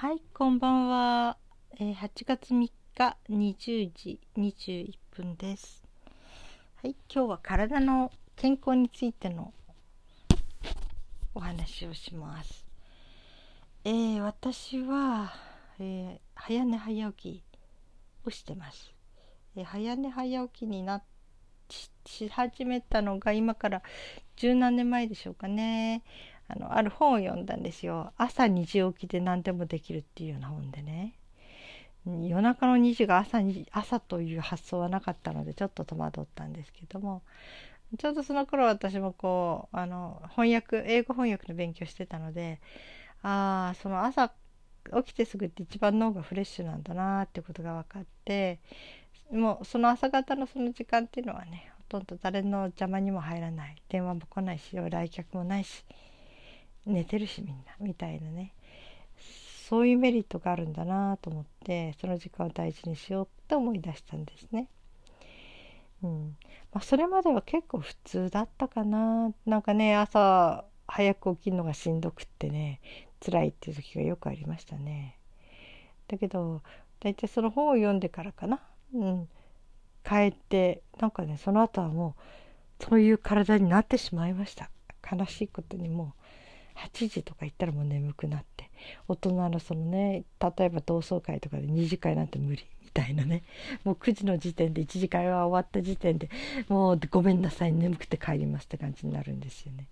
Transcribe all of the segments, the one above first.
はい、こんばんは。えー8月3日20時21分です。はい、今日は体の健康についてのお話をします。えー私は、えー早寝早起きをしてます。えー早寝早起きになしし始めたのが今から十何年前でしょうかね。あのある本を読んだんですよ。朝2時起きで何でもできるっていうような本でね。夜中の2時が朝に朝という発想はなかったのでちょっと戸惑ったんですけども。ちょうどその頃私もこうあの翻訳英語翻訳の勉強してたのでああその朝起きてすぐって一番脳がフレッシュなんだなってことが分かってもうその朝方のその時間っていうのはねほとんど誰の邪魔にも入らない。電話も来ないし来客もないし寝てるしみんなみたいなね。そういうメリットがあるんだなと思ってその時間を大事にしようって思い出したんですね。うん。まあ、それまでは結構普通だったかな。なんかね朝早く起きるのがしんどくってね辛いっていう時がよくありましたね。だけど大体その本を読んでからかな、うん、帰ってなんかねその後はもうそういう体になってしまいました。悲しいことにもう。8時とか行ったらもう眠くなって大人のそのね例えば同窓会とかで2次会なんて無理みたいなねもう9時の時点で1次会は終わった時点でもうごめんなさい眠くて帰りますって感じになるんですよね。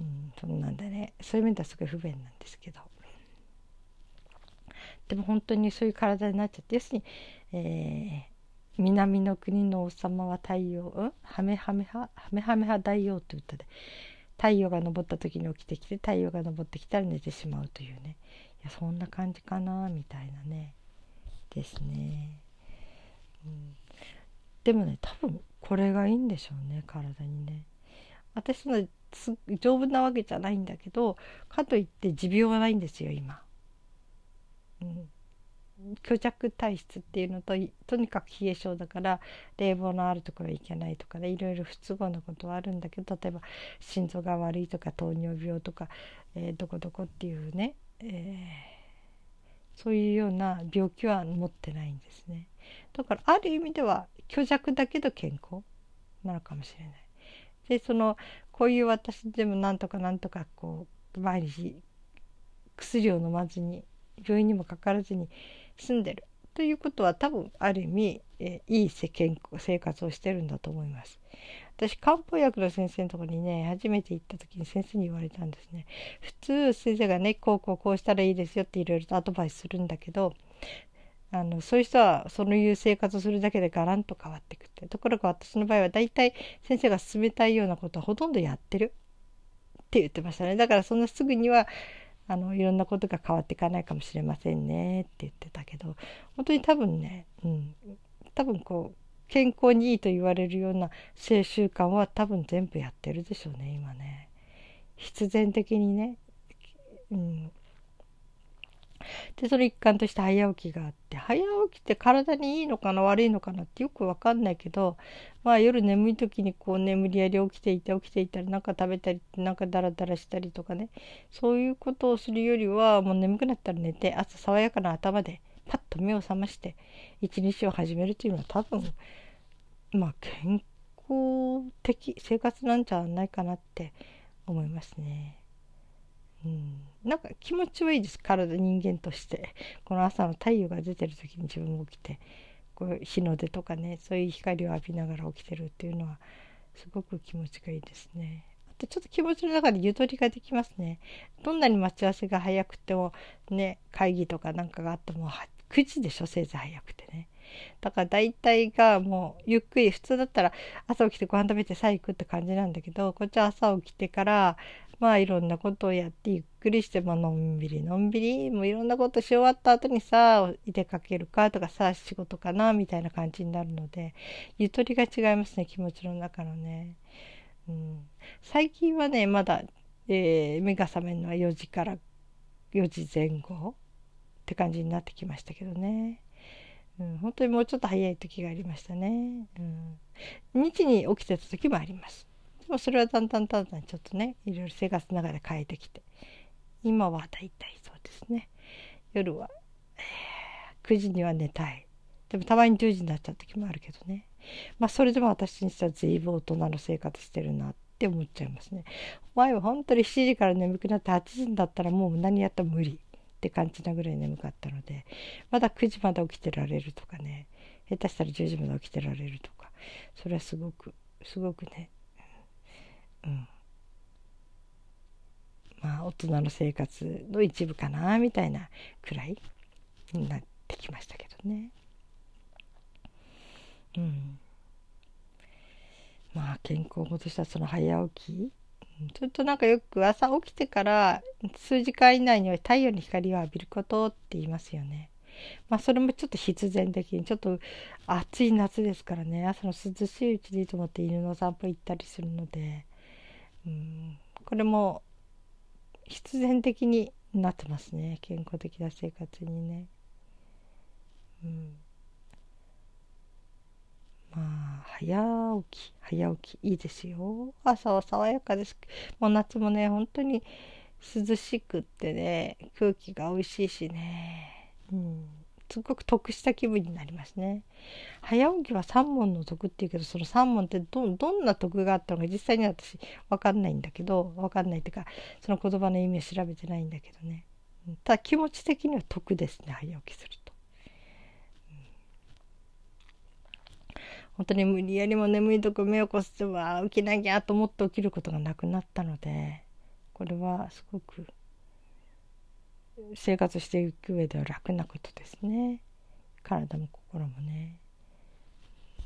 うん、そんなんでねそういう面ではすごい不便なんですけど。でも本当にそういう体になっちゃって要するに、えー南の国の王様は太陽、うん、ハメハメハハメハメハ大王って歌で。太陽が昇った時に起きてきて太陽が昇ってきたら寝てしまうというね。いやそんな感じかなみたいなね。ですね、うん、でもね多分これがいいんでしょうね体にね。私の丈夫なわけじゃないんだけどかといって持病はないんですよ今、うん、虚弱体質っていうのととにかく冷え性だから冷房のあるところ行けないとかねいろいろ不都合なことはあるんだけど例えば心臓が悪いとか糖尿病とか、えーどこどこっていうね、えーそういうような病気は持ってないんですね。だからある意味では虚弱だけど健康なのかもしれない。でそのこういう私でもなんとかなんとかこう毎日薬を飲まずに病院にもかからずに住んでるということは多分ある意味、えーいい生活をしてるんだと思います。私漢方薬の先生のところにね初めて行った時に先生に言われたんですね。普通先生がねこうこうこうしたらいいですよっていろいろとアドバイスするんだけどあのそういう人はそのいう生活をするだけでガランと変わっていくってところが私の場合は大体先生が勧めたいようなことはほとんどやってるって言ってましたねだからそんなすぐにはあのいろんなことが変わっていかないかもしれませんねって言ってたけど本当に多分ね、うん、多分こう健康にいいと言われるような性習慣は多分全部やってるでしょうね今ね。必然的にね、うん、でその一環として早起きがあって早起きって体にいいのかな悪いのかなってよく分かんないけどまあ夜眠い時にこうね無理やり起きていて起きていたりなんか食べたりなんかダラダラしたりとかねそういうことをするよりはもう眠くなったら寝て朝爽やかな頭でパッと目を覚まして一日を始めるっていうのは多分まあ健康的生活なんじゃないかなって思いますね。うん、なんか気持ちはいいです体人間としてこの朝の太陽が出てる時に自分も起きてこう日の出とかねそういう光を浴びながら起きてるっていうのはすごく気持ちがいいですね。あとちょっと気持ちの中でゆとりができますね。どんなに待ち合わせが早くてもね会議とかなんかがあっても9時でしょ？せいぜい早くてね。だから大体がもうゆっくり普通だったら朝起きてご飯食べてさあ行くって感じなんだけどこっちは朝起きてからまあいろんなことをやってゆっくりして、まあのんびりのんびり、もういろんなことし終わった後にさ、出かけるかとかさあ、仕事かな、みたいな感じになるので、ゆとりが違いますね、気持ちの中のね。うん、最近はね、まだ、えー目が覚めるのは4時から4時前後って感じになってきましたけどね。うん、本当にもうちょっと早い時がありましたね。うん、2時に起きてた時もあります。でもそれはだんだんだんだんちょっとねいろいろ生活の中で変えてきて。今はだいたいそうですね。夜は、えー、9時には寝たい。でもたまに10時になっちゃう時もあるけどね。まあそれでも私にしては随分大人の生活してるなって思っちゃいますね。前は本当に7時から眠くなって8時になったらもう何やったら無理。って感じなぐらい眠かったのでまだ9時まで起きてられるとかね下手したら10時まで起きてられるとかそれはすごくすごくねうんまあ大人の生活の一部かなみたいなくらいになってきましたけどね。うん、まあ健康を戻したその早起きちょっとなんかよく朝起きてから数時間以内には太陽の光を浴びることって言いますよね。まあそれもちょっと必然的にちょっと暑い夏ですからね朝の涼しいうちでいいと思って犬の散歩行ったりするので、うん、これも必然的になってますね健康的な生活にね。うんまあ早起き早起きいいですよ。朝は爽やかですもう夏もね本当に涼しくってね空気が美味しいしね。うん。すごく得した気分になりますね。早起きは三問の得っていうけどその三問ってどどんな得があったのか実際には私分かんないんだけど分かんないっていうかその言葉の意味を調べてないんだけどね。ただ気持ち的には得ですね早起きすると。本当に無理やりも眠いとこ目をこすっては起きなきゃと思って起きることがなくなったのでこれはすごく生活していく上では楽なことですね。体も心もね、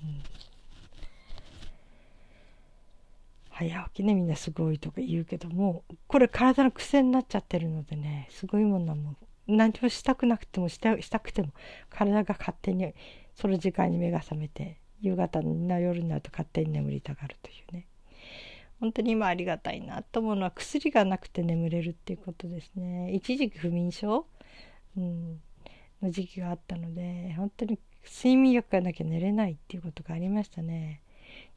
うん、早起きねみんなすごいとか言うけどもこれ体の癖になっちゃってるのでねすごいもんなもん何もしたくなくてもしたしたくても体が勝手にその時間に目が覚めて夕方な夜になると勝手に眠りたがるというね。本当に今ありがたいなと思うのは薬がなくて眠れるっていうことですね。一時期不眠症、うん、の時期があったので本当に睡眠薬がなきゃ寝れないっていうことがありましたね。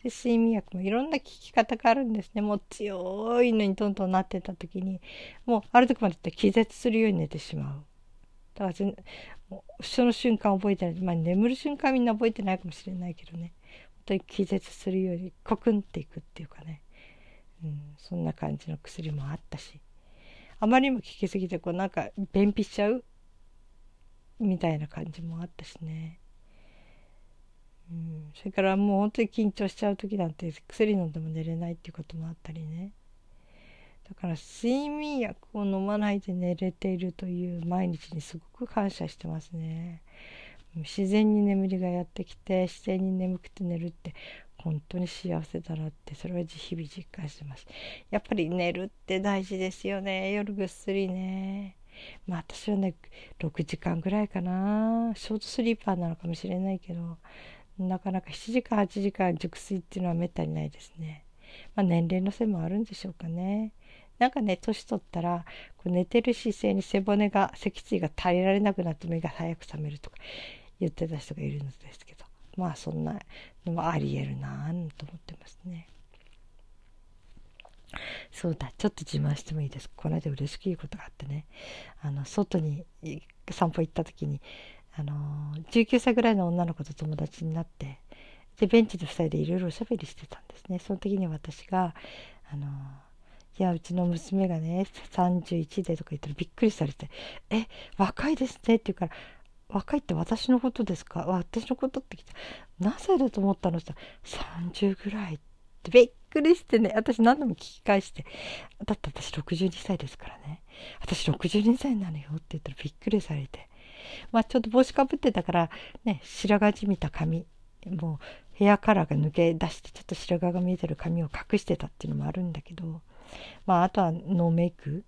で睡眠薬もいろんな効き方があるんですね。もう強いのにどんどんなってた時にもうある時までって気絶するように寝てしまう。だからその瞬間覚えてない。まあ眠る瞬間みんな覚えてないかもしれないけどね。本当に気絶するようにコクンっていくっていうかね。うん、そんな感じの薬もあったし。あまりにも効きすぎてこうなんか便秘しちゃうみたいな感じもあったしね。うん、それからもう本当に緊張しちゃう時なんて薬飲んでも寝れないっていうこともあったりね。だから睡眠薬を飲まないで寝れているという毎日にすごく感謝してますね。自然に眠りがやってきて自然に眠くて寝るって本当に幸せだなってそれは日々実感してます。やっぱり寝るって大事ですよね夜ぐっすりね。まあ私はね6時間ぐらいかなショートスリーパーなのかもしれないけどなかなか7時間8時間熟睡っていうのはめったにないですね。まあ年齢のせいもあるんでしょうかね。なんかね年取ったらこう寝てる姿勢に背骨が脊椎が耐えられなくなって目が早く覚めるとか言ってた人がいるんですけどまあそんなのもありえるなと思ってますね。そうだちょっと自慢してもいいです。この間嬉しくいいことがあってね。あの外に散歩行った時にあの19歳ぐらいの女の子と友達になってでベンチで2人でいろいろおしゃべりしてたんですね。その時に私があのいやうちの娘がね31でとか言ったらびっくりされて「え若いですね」って言うから「若いって私のことですか？私のことって来た何歳だと思ったの?」って言ったら「30ぐらい」ってびっくりしてね私何度も聞き返して「だって私62歳ですからね私62歳なのよ」って言ったらびっくりされてまあちょっと帽子かぶってたからね白髪じみた髪もうヘアカラーが抜け出してちょっと白髪が見えてる髪を隠してたっていうのもあるんだけどまあ、あとはノーメイク。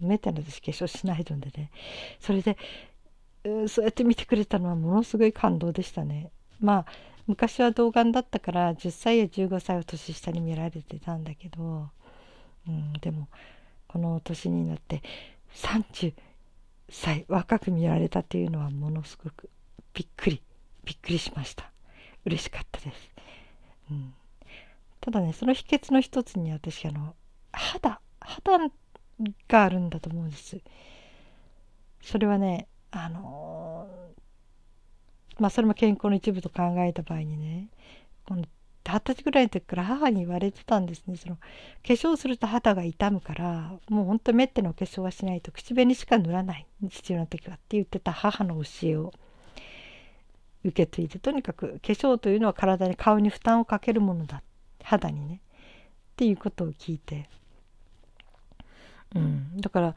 めったに私化粧しないのでね。それでそうやって見てくれたのはものすごい感動でしたね。まあ昔は童顔だったから10歳や15歳は年下に見られてたんだけど、うん、でもこの年になって30歳若く見られたっていうのはものすごくびっくりびっくりしました。嬉しかったです、うん、ただねその秘訣の一つに私あの肌肌があるんだと思うんです。それはねあのまあそれも健康の一部と考えた場合にねこの二十歳ぐらいの時から母に言われてたんですね。その化粧すると肌が痛むからもうほんとめってのお化粧はしないと口紅しか塗らない父の時はって言ってた母の教えを受け継いでとにかく化粧というのは体に顔に負担をかけるものだ。肌にね。っていうことを聞いて、うん、だから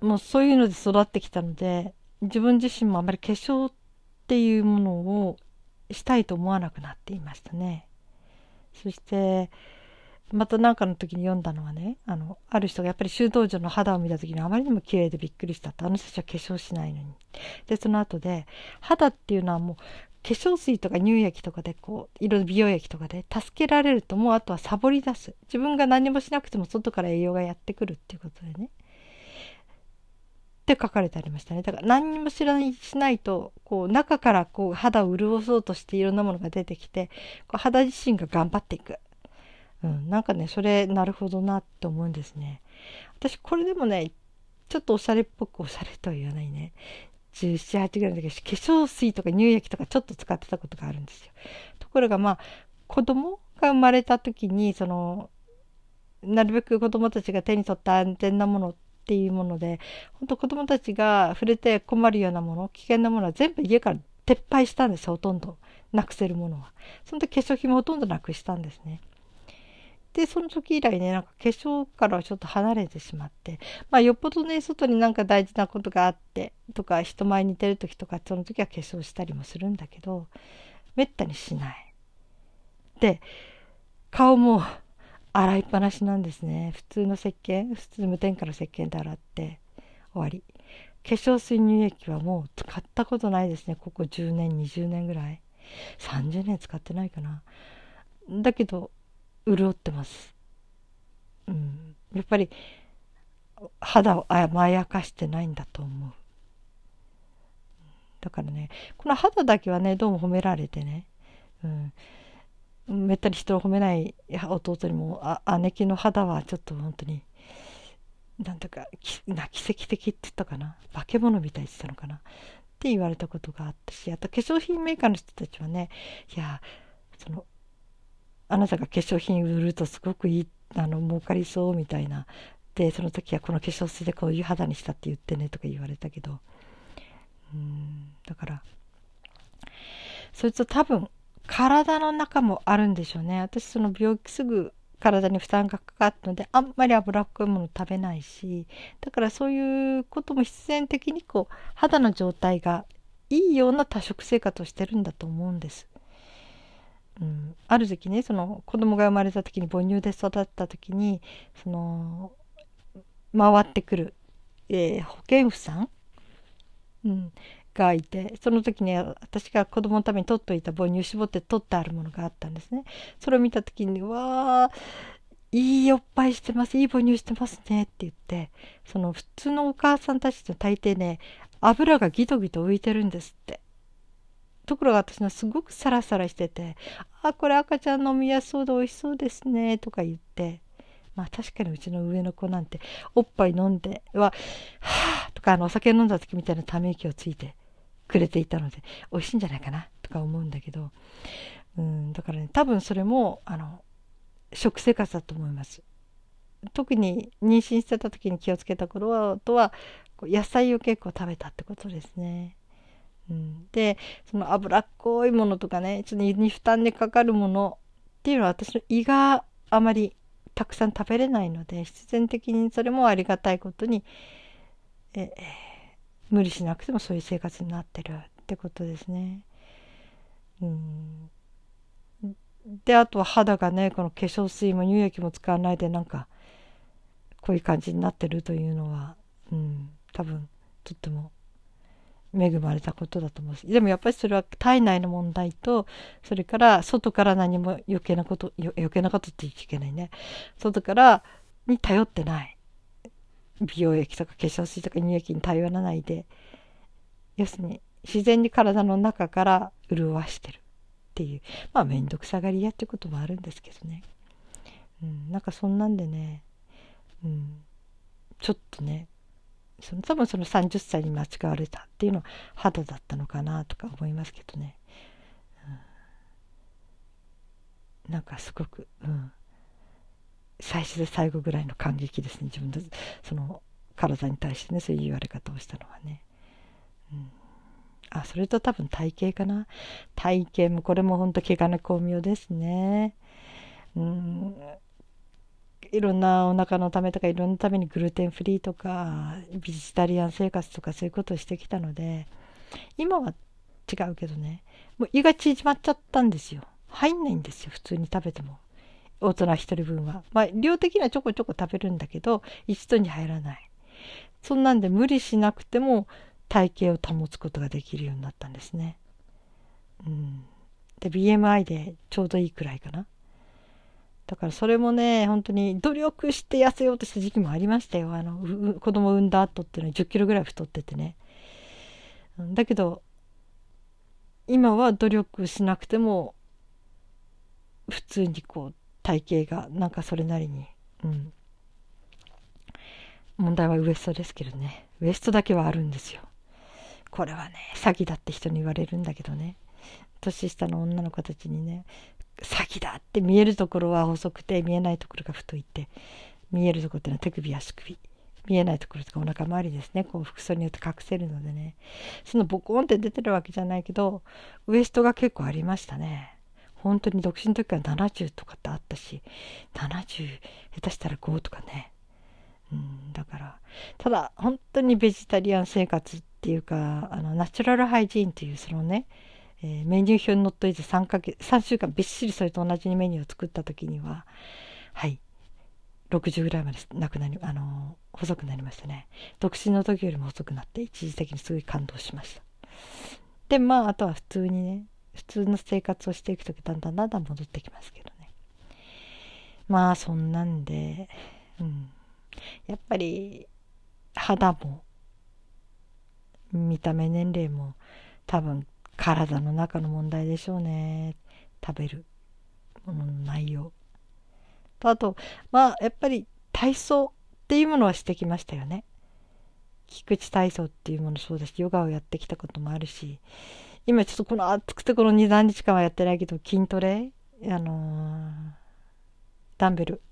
もうそういうので育ってきたので自分自身もあまり化粧っていうものをしたいと思わなくなっていましたね。そしてまた何かの時に読んだのはねあのある人がやっぱり修道女の肌を見た時にあまりにも綺麗でびっくりしたとあの人たちは化粧しないのにでその後で肌っていうのはもう化粧水とか乳液とかでこういろいろ美容液とかで助けられるともうあとはサボり出す。自分が何もしなくても外から栄養がやってくるっていうことでね。って書かれてありましたね。だから何にも知らないしないとこう中からこう肌を潤そうとしていろんなものが出てきてこう肌自身が頑張っていく、うん、なんかねそれなるほどなって思うんですね。私これでもねちょっとおしゃれっぽくおしゃれとは言わないね。17、8ぐらいの時化粧水とか乳液とかちょっと使ってたことがあるんですよ。ところがまあ子供が生まれた時にそのなるべく子供たちが手に取った安全なものっていうもので本当子供たちが触れて困るようなもの危険なものは全部家から撤廃したんですよほとんどなくせるものは。その時化粧品もほとんどなくしたんですね。でその時以来ねなんか化粧からはちょっと離れてしまってまあよっぽどね外になんか大事なことがあってとか人前に出る時とかその時は化粧したりもするんだけどめったにしない。で顔も洗いっぱなしなんですね。普通の石鹸普通無添加の石鹸で洗って終わり。化粧水乳液はもう使ったことないですね。ここ10年20年ぐらい。30年使ってないかな。だけど潤ってます。うん、やっぱり肌を甘やかしてないんだと思う。だからねこの肌だけはねどうも褒められてね、うん、めったに人を褒めない弟にもあ姉貴の肌はちょっと本当になんとかな奇跡的って言ったかな。化け物みたいって言ったのかな。って言われたことがあったしあと化粧品メーカーの人たちはねいやそのあなたが化粧品売るとすごくいいあの儲かりそうみたいな。でその時はこの化粧水でこういう肌にしたって言ってねとか言われたけど。うんだからそいつ多分体の中もあるんでしょうね。私その病気すぐ体に負担がかかったのであんまり脂っこいもの食べないし。だからそういうことも必然的にこう肌の状態がいいような多食生活をしてるんだと思うんです。うん、ある時期ねその子供が生まれた時に母乳で育った時にその回ってくる、えー、保健婦さん、うん、がいてその時に私が子供のために取っといた母乳絞って取ってあるものがあったんですね。それを見た時に「わあいいおっぱいしてますいい母乳してますね」って言ってその普通のお母さんたちって大抵ね油がギトギト浮いてるんですって。ところが私のすごくサラサラしてて「あこれ赤ちゃん飲みやすそうで美味しそうですね」とか言ってまあ確かにうちの上の子なんておっぱい飲んでは「はあ」とかあのお酒飲んだ時みたいなため息をついてくれていたので美味しいんじゃないかなとか思うんだけどうんだからね多分それもあの食生活だと思います。特に妊娠してた時に気をつけた頃とは野菜を結構食べたってことですね。でその脂っこいものとかねちょっと胃に負担でかかるものっていうのは私の胃があまりたくさん食べれないので必然的にそれもありがたいことにえ無理しなくてもそういう生活になってるってことですね。うん、であとは肌がねこの化粧水も乳液も使わないでなんかこういう感じになってるというのは、うん、多分とっても恵まれたことだと思うし。でもやっぱりそれは体内の問題とそれから外から何も余計なこと余計なことって言っちゃいけないね。外からに頼ってない。美容液とか化粧水とか乳液に頼らないで。要するに自然に体の中から潤わしてる。っていう。まあ面倒くさがり屋ってこともあるんですけどね、うん、なんかそんなんでね、うん、ちょっとねその多分その30歳に間違われたっていうのは肌だったのかなとか思いますけどね、うん、なんかすごく、うん、最初で最後ぐらいの感激ですね。自分でその体に対してねそういう言われ方をしたのはね、うん、あそれと多分体型かな。体型もこれもほんと怪我の巧妙ですね。うん。いろんなお腹のためとかいろんなためにグルテンフリーとかビジタリアン生活とかそういうことをしてきたので今は違うけどね。もう胃が縮まっちゃったんですよ。入んないんですよ普通に食べても。大人1人分は。まあ量的にはちょこちょこ食べるんだけど一度に入らない。そんなんで無理しなくても体型を保つことができるようになったんですね。うん。で BMI でちょうどいいくらいかな。だからそれもね、本当に努力して痩せようとした時期もありましたよ。あの、子供産んだ後っていうのは10キロぐらい太っててね。だけど、今は努力しなくても、普通にこう、体型がなんかそれなりに、うん。問題はウエストですけどね。ウエストだけはあるんですよ。これはね、詐欺だって人に言われるんだけどね。年下の女の子たちにね、先だって見えるところは細くて見えないところが太いって見えるところっていうのは手首足首見えないところとかお腹周りですね。こう服装によって隠せるのでね。そのボコンって出てるわけじゃないけどウエストが結構ありましたね。本当に独身の時から70とかってあったし70下手したら5とかね。うんだからただ本当にベジタリアン生活っていうかあのナチュラルハイジーンっていうそのね。えー、メニュー表に載っといて3か月3週間びっしりそれと同じメニューを作った時にははい60ぐらいまでなくなりあのー、細くなりましたね。独身の時よりも細くなって一時的にすごい感動しました。でまああとは普通にね普通の生活をしていく時だんだんだんだん戻ってきますけどね。まあそんなんでうん。やっぱり肌も見た目年齢も多分体の中の問題でしょうね。食べるものの内容。とあとまあやっぱり体操っていうものはしてきましたよね。菊池体操っていうものそうだしヨガをやってきたこともあるし今ちょっとこの暑くてこの23日間はやってないけど筋トレあのー、ダンベル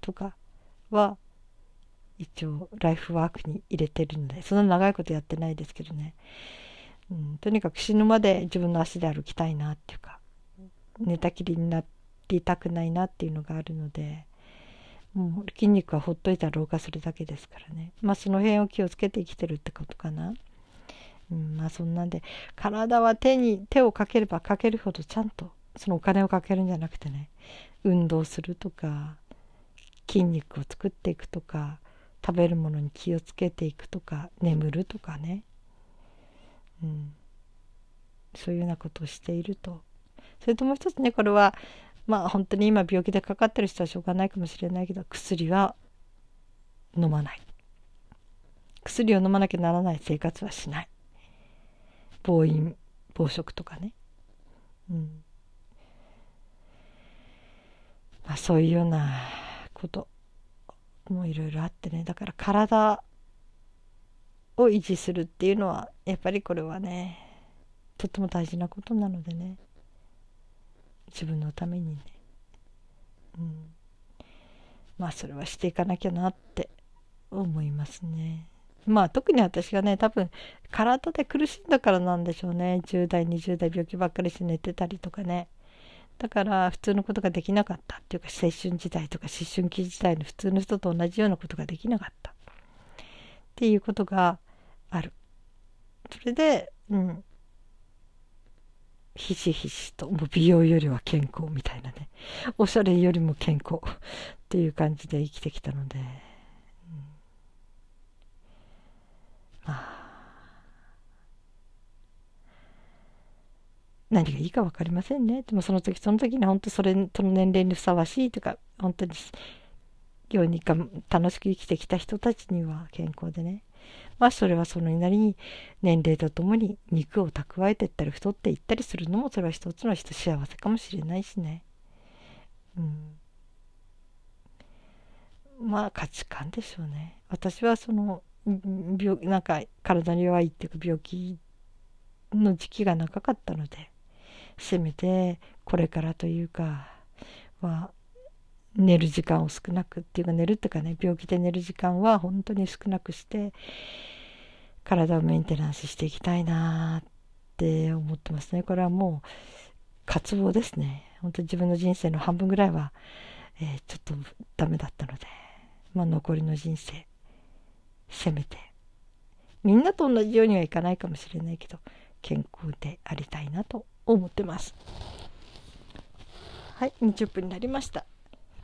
とかは一応ライフワークに入れてるのでそんな長いことやってないですけどね。うん、とにかく死ぬまで自分の足で歩きたいなっていうか寝たきりになりたくないなっていうのがあるのでもう筋肉はほっといたら老化するだけですからねまあその辺を気をつけて生きてるってことかな。うん、まあそんなんで体は手に手をかければかけるほどちゃんとそのお金をかけるんじゃなくてね運動するとか筋肉を作っていくとか食べるものに気をつけていくとか眠るとかねうん、そういうようなことをしていると。それともう一つねこれはまあ本当に今病気でかかってる人はしょうがないかもしれないけど薬は飲まない。薬を飲まなきゃならない生活はしない。暴飲暴食とかね。うん。まあそういうようなこともいろいろあってね。だから体を維持するっていうのはやっぱりこれはねとっても大事なことなのでね。自分のためにね。うん。まあそれはしていかなきゃなって思いますね。まあ特に私がね多分体で苦しんだからなんでしょうね。10代20代病気ばっかりして寝てたりとかね。だから普通のことができなかったっていうか青春時代とか思春期時代の普通の人と同じようなことができなかった。っていうことがある。それで、うん。ひしひしと、もう美容よりは健康みたいなね。おしゃれよりも健康っていう感じで生きてきたので、うん、まあ、何がいいか分かりませんね。でもその時その時に本当それとの年齢にふさわしいとか、本当にように楽しく生きてきた人たちには健康でねまあそれはそのなりに年齢とともに肉を蓄えていったり太っていったりするのもそれは一つの幸せかもしれないしね。うん、まあ価値観でしょうね。私はその病なんか体に弱いっていうか病気の時期が長かったのでせめてこれからというかは寝る時間を少なくっていうか寝るっていうかね病気で寝る時間は本当に少なくして体をメンテナンスしていきたいなって思ってますね。これはもう渇望ですね。本当に自分の人生の半分ぐらいは、えー、ちょっとダメだったので、まあ、残りの人生せめて。みんなと同じようにはいかないかもしれないけど健康でありたいなと思ってます。はい20分になりました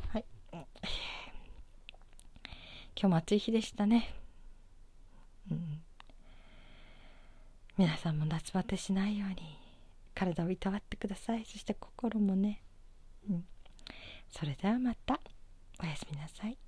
はい今今日も暑い日でしたね。うん。皆さんも夏バテしないように体をいたわってください。そして心もね。うん。それではまた。おやすみなさい。